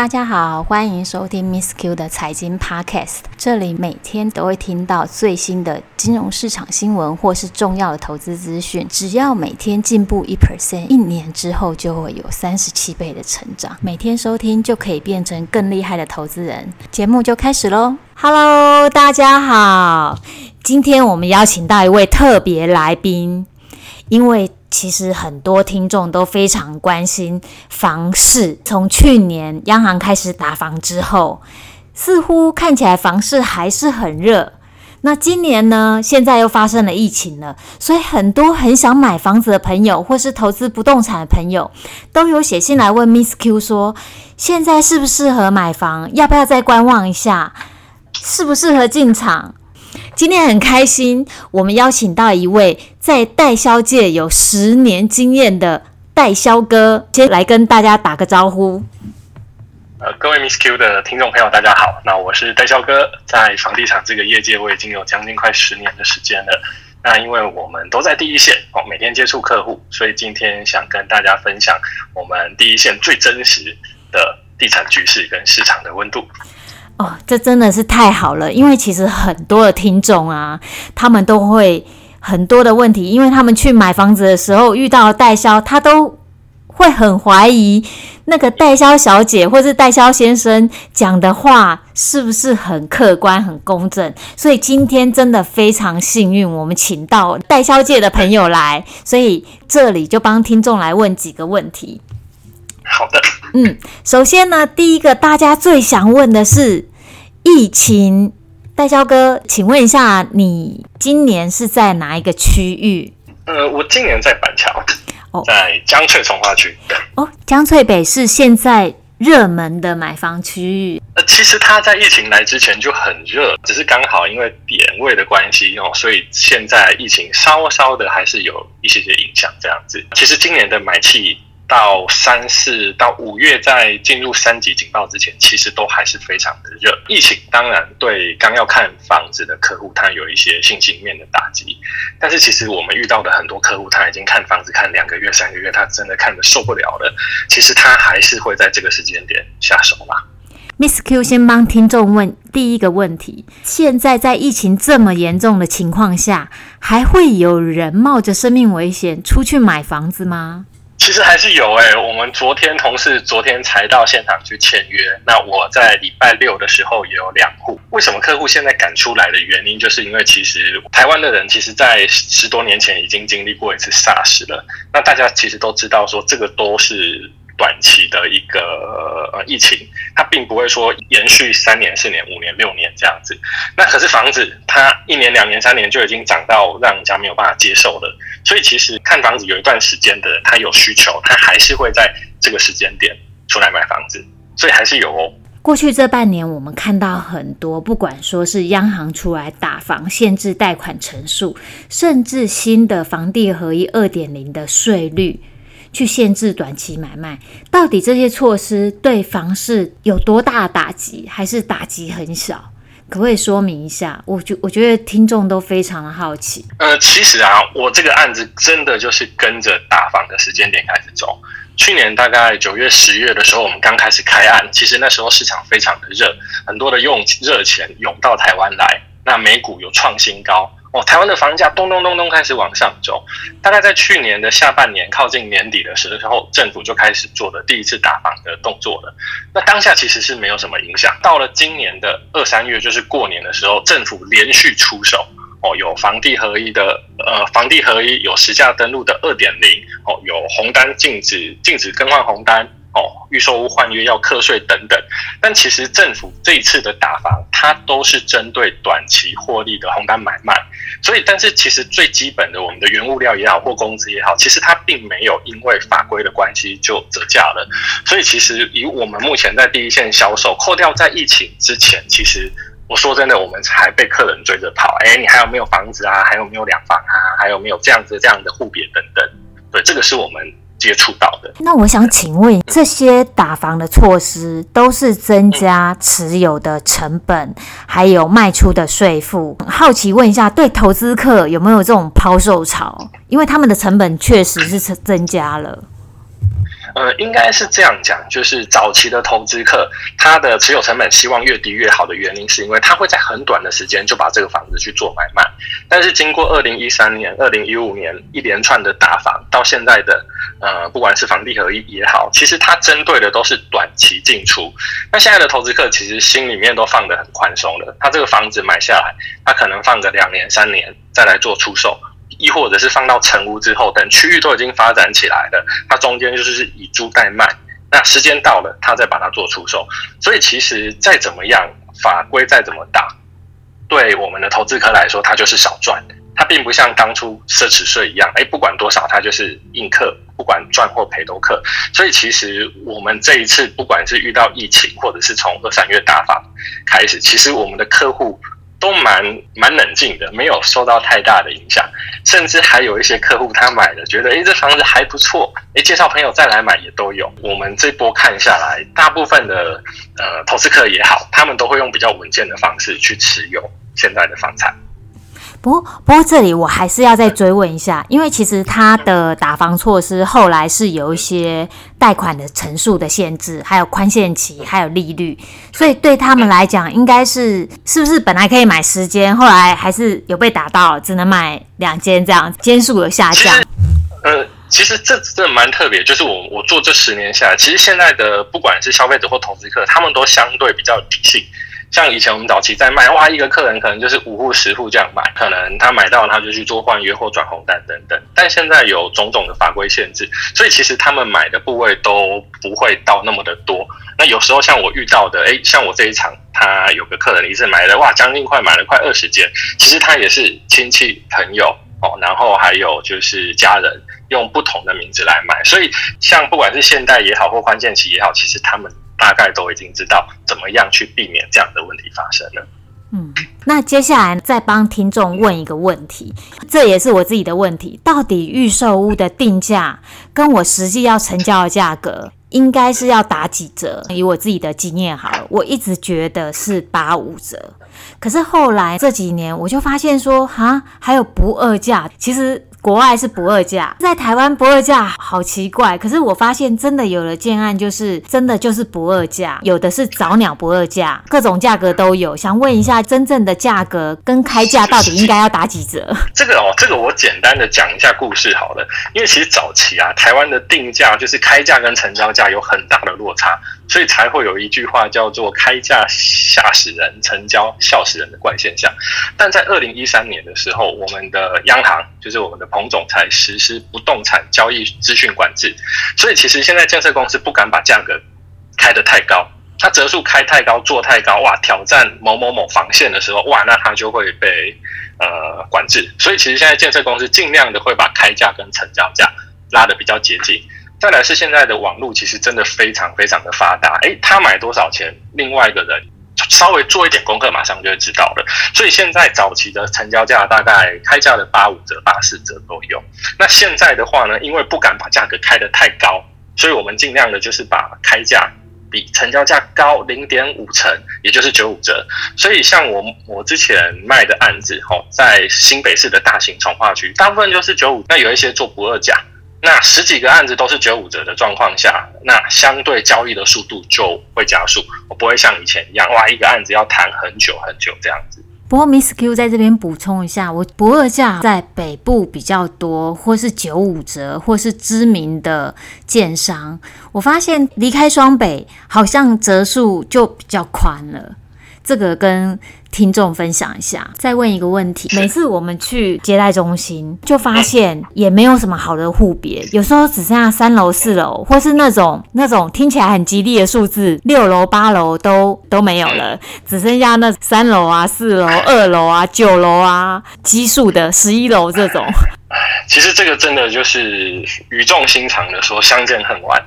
大家好，欢迎收听 Miss Q 的财经 Podcast。这里每天都会听到最新的金融市场新闻或是重要的投资资讯。只要每天进步一 percent，一年之后就会有三十七倍的成长。每天收听就可以变成更厉害的投资人。节目就开始喽！Hello，大家好，今天我们邀请到一位特别来宾，因为。其实很多听众都非常关心房市。从去年央行开始打房之后，似乎看起来房市还是很热。那今年呢？现在又发生了疫情了，所以很多很想买房子的朋友，或是投资不动产的朋友，都有写信来问 Miss Q 说：现在适不适合买房？要不要再观望一下？适不适合进场？今天很开心，我们邀请到一位在代销界有十年经验的代销哥，先来跟大家打个招呼。呃，各位 Miss Q 的听众朋友，大家好。那我是代销哥，在房地产这个业界，我已经有将近快十年的时间了。那因为我们都在第一线哦，每天接触客户，所以今天想跟大家分享我们第一线最真实的地产局势跟市场的温度。哦，这真的是太好了，因为其实很多的听众啊，他们都会很多的问题，因为他们去买房子的时候遇到代销，他都会很怀疑那个代销小姐或是代销先生讲的话是不是很客观、很公正。所以今天真的非常幸运，我们请到代销界的朋友来，所以这里就帮听众来问几个问题。好的，嗯，首先呢，第一个大家最想问的是。疫情，代销哥，请问一下，你今年是在哪一个区域？呃，我今年在板桥，哦，在江翠从化区。哦，江翠北是现在热门的买房区域。呃，其实它在疫情来之前就很热，只是刚好因为点位的关系哦，所以现在疫情稍稍的还是有一些些影响这样子。其实今年的买气。到三四到五月，在进入三级警报之前，其实都还是非常的热。疫情当然对刚要看房子的客户，他有一些信心面的打击。但是其实我们遇到的很多客户，他已经看房子看两个月、三个月，他真的看得受不了了。其实他还是会在这个时间点下手吧。Miss Q 先帮听众问第一个问题：现在在疫情这么严重的情况下，还会有人冒着生命危险出去买房子吗？其实还是有哎、我们昨天同事昨天才到现场去签约。那我在礼拜六的时候也有两户。为什么客户现在赶出来的原因，就是因为其实台湾的人其实，在十多年前已经经历过一次 SARS 了。那大家其实都知道说，这个都是。短期的一个呃疫情，它并不会说延续三年、四年、五年、六年这样子。那可是房子，它一年、两年、三年就已经涨到让人家没有办法接受了。所以其实看房子有一段时间的，他有需求，他还是会在这个时间点出来买房子，所以还是有哦。过去这半年，我们看到很多，不管说是央行出来打房、限制贷款成数，甚至新的房地合一二点零的税率。去限制短期买卖，到底这些措施对房市有多大打击，还是打击很小？可不可以说明一下？我觉我觉得听众都非常的好奇。呃，其实啊，我这个案子真的就是跟着大房的时间点开始走。去年大概九月、十月的时候，我们刚开始开案，其实那时候市场非常的热，很多的用热钱涌到台湾来，那美股有创新高。哦，台湾的房价咚咚咚咚开始往上走，大概在去年的下半年靠近年底的时候，政府就开始做的第一次打房的动作了。那当下其实是没有什么影响，到了今年的二三月，就是过年的时候，政府连续出手，哦，有房地合一的，呃，房地合一有实价登录的二点零，哦，有红单禁止禁止更换红单。预售屋换约要课税等等，但其实政府这一次的打房，它都是针对短期获利的红单买卖，所以，但是其实最基本的，我们的原物料也好，或工资也好，其实它并没有因为法规的关系就折价了。所以，其实以我们目前在第一线销售，扣掉在疫情之前，其实我说真的，我们还被客人追着跑。哎，你还有没有房子啊？还有没有两房啊？还有没有这样子这样的户别等等？对，这个是我们。接触到的。那我想请问，这些打房的措施都是增加持有的成本，还有卖出的税负。好奇问一下，对投资客有没有这种抛售潮？因为他们的成本确实是增加了。呃，应该是这样讲，就是早期的投资客，他的持有成本希望越低越好的原因，是因为他会在很短的时间就把这个房子去做买卖。但是经过二零一三年、二零一五年一连串的打房，到现在的呃，不管是房地合一也好，其实它针对的都是短期进出。那现在的投资客其实心里面都放得很宽松的，他这个房子买下来，他可能放个两年、三年再来做出售。亦或者是放到成屋之后，等区域都已经发展起来了，它中间就是以租代卖。那时间到了，它再把它做出售。所以其实再怎么样，法规再怎么大，对我们的投资客来说，它就是少赚。它并不像当初奢侈税一样，哎，不管多少，它就是硬客，不管赚或赔都客。所以其实我们这一次，不管是遇到疫情，或者是从二三月打法开始，其实我们的客户。都蛮蛮冷静的，没有受到太大的影响，甚至还有一些客户他买了，觉得诶这房子还不错，诶介绍朋友再来买也都有。我们这波看下来，大部分的呃投资客也好，他们都会用比较稳健的方式去持有现在的房产。不，不过这里我还是要再追问一下，因为其实它的打房措施后来是有一些贷款的成数的限制，还有宽限期，还有利率，所以对他们来讲，应该是是不是本来可以买十间，后来还是有被打到，只能买两间这样，间数有下降。呃，其实这这蛮特别，就是我我做这十年下来，其实现在的不管是消费者或投资客，他们都相对比较理性。像以前我们早期在卖，哇，一个客人可能就是五户十户这样买，可能他买到他就去做换约或转红单等等。但现在有种种的法规限制，所以其实他们买的部位都不会到那么的多。那有时候像我遇到的，诶，像我这一场，他有个客人一次买了，哇，将近快买了快二十件。其实他也是亲戚朋友哦，然后还有就是家人用不同的名字来买。所以像不管是现代也好或宽限期也好，其实他们。大概都已经知道怎么样去避免这样的问题发生了。嗯，那接下来再帮听众问一个问题，这也是我自己的问题：到底预售屋的定价跟我实际要成交的价格，应该是要打几折？以我自己的经验好了，我一直觉得是八五折，可是后来这几年我就发现说，哈，还有不二价，其实。国外是不二价，在台湾不二价好奇怪。可是我发现真的有了建案，就是真的就是不二价，有的是早鸟不二价，各种价格都有。想问一下，真正的价格跟开价到底应该要打几折？这个哦，这个我简单的讲一下故事好了。因为其实早期啊，台湾的定价就是开价跟成交价有很大的落差。所以才会有一句话叫做“开价吓死人，成交笑死人”的怪现象。但在二零一三年的时候，我们的央行就是我们的彭总裁实施不动产交易资讯管制，所以其实现在建设公司不敢把价格开得太高，它折数开太高，做太高，哇，挑战某某某防线的时候，哇，那它就会被呃管制。所以其实现在建设公司尽量的会把开价跟成交价拉得比较接近。再来是现在的网络，其实真的非常非常的发达。诶，他买多少钱，另外一个人稍微做一点功课，马上就会知道了。所以现在早期的成交价大概开价的八五折、八四折都有。那现在的话呢，因为不敢把价格开得太高，所以我们尽量的就是把开价比成交价高零点五成，也就是九五折。所以像我我之前卖的案子，吼，在新北市的大型重划区，大部分就是九五，那有一些做不二价。那十几个案子都是九五折的状况下，那相对交易的速度就会加速，我不会像以前一样，哇，一个案子要谈很久很久这样子。不过，Miss Q 在这边补充一下，我不二价在北部比较多，或是九五折，或是知名的建商，我发现离开双北，好像折数就比较宽了。这个跟听众分享一下，再问一个问题：每次我们去接待中心，就发现也没有什么好的户别，有时候只剩下三楼、四楼，或是那种那种听起来很吉利的数字，六楼、八楼都 都没有了，只剩下那三楼啊、四楼、二楼啊、九楼啊，奇数的十一楼这种。其实这个真的就是语重心长的说，相见恨晚。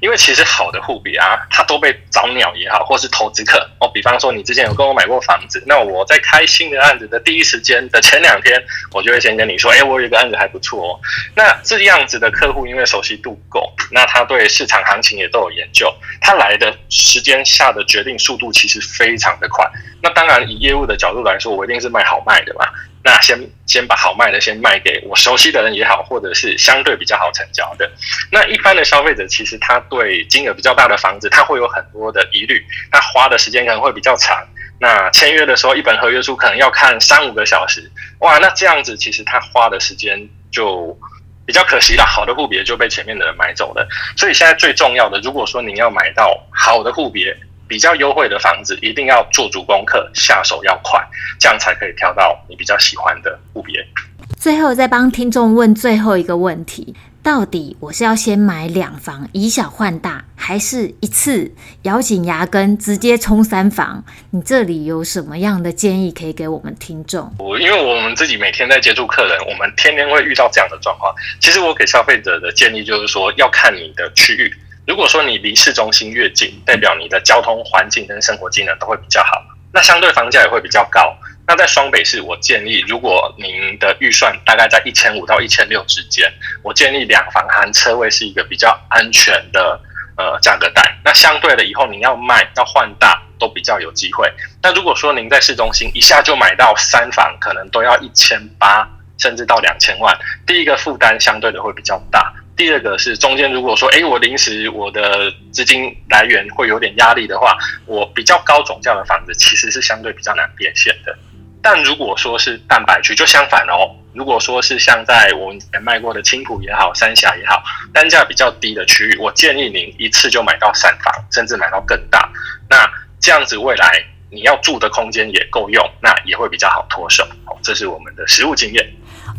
因为其实好的户别啊，它都被早鸟也好，或是投资客哦，比方说你之前有跟我买过房子，那我在开新的案子的第一时间的前两天，我就会先跟你说，哎，我有一个案子还不错哦。那这样子的客户，因为熟悉度够，那他对市场行情也都有研究，他来的时间下的决定速度其实非常的快。那当然，以业务的角度来说，我一定是卖好卖的嘛。那先先把好卖的先卖给我熟悉的人也好，或者是相对比较好成交的。那一般的消费者其实他对金额比较大的房子，他会有很多的疑虑，他花的时间可能会比较长。那签约的时候，一本合约书可能要看三五个小时，哇，那这样子其实他花的时间就比较可惜了。好的户别就被前面的人买走了。所以现在最重要的，如果说您要买到好的户别，比较优惠的房子，一定要做足功课，下手要快，这样才可以挑到你比较喜欢的物业。最后再帮听众问最后一个问题。到底我是要先买两房以小换大，还是一次咬紧牙根直接冲三房？你这里有什么样的建议可以给我们听众？我因为我们自己每天在接触客人，我们天天会遇到这样的状况。其实我给消费者的建议就是说，要看你的区域。如果说你离市中心越近，代表你的交通环境跟生活机能都会比较好，那相对房价也会比较高。那在双北市，我建议，如果您的预算大概在一千五到一千六之间，我建议两房含车位是一个比较安全的呃价格带。那相对的，以后您要卖要换大都比较有机会。那如果说您在市中心一下就买到三房，可能都要一千八甚至到两千万，第一个负担相对的会比较大。第二个是中间，如果说，哎，我临时我的资金来源会有点压力的话，我比较高总价的房子其实是相对比较难变现的。但如果说是蛋白区，就相反哦。如果说是像在我们前卖过的青浦也好，三峡也好，单价比较低的区域，我建议您一次就买到三房，甚至买到更大。那这样子未来你要住的空间也够用，那也会比较好脱手。这是我们的实务经验。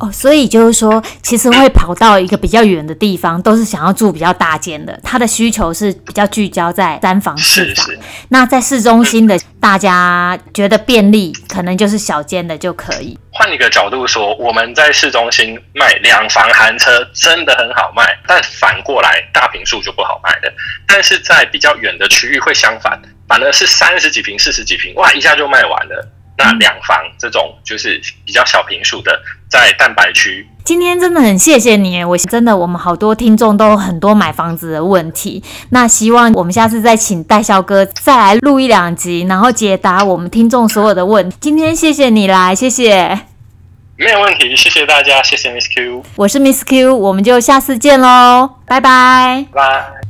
哦，所以就是说，其实会跑到一个比较远的地方，都是想要住比较大间的。他的需求是比较聚焦在三房四房。那在市中心的，大家觉得便利，可能就是小间的就可以。换一个角度说，我们在市中心卖两房含车，真的很好卖。但反过来，大平数就不好卖的。但是在比较远的区域会相反，反而是三十几平、四十几平，哇，一下就卖完了。那两房这种就是比较小平数的，在蛋白区。今天真的很谢谢你，我真的我们好多听众都有很多买房子的问题。那希望我们下次再请代销哥再来录一两集，然后解答我们听众所有的问题。今天谢谢你来，谢谢。没有问题，谢谢大家，谢谢 Miss Q。我是 Miss Q，我们就下次见喽，拜拜。拜。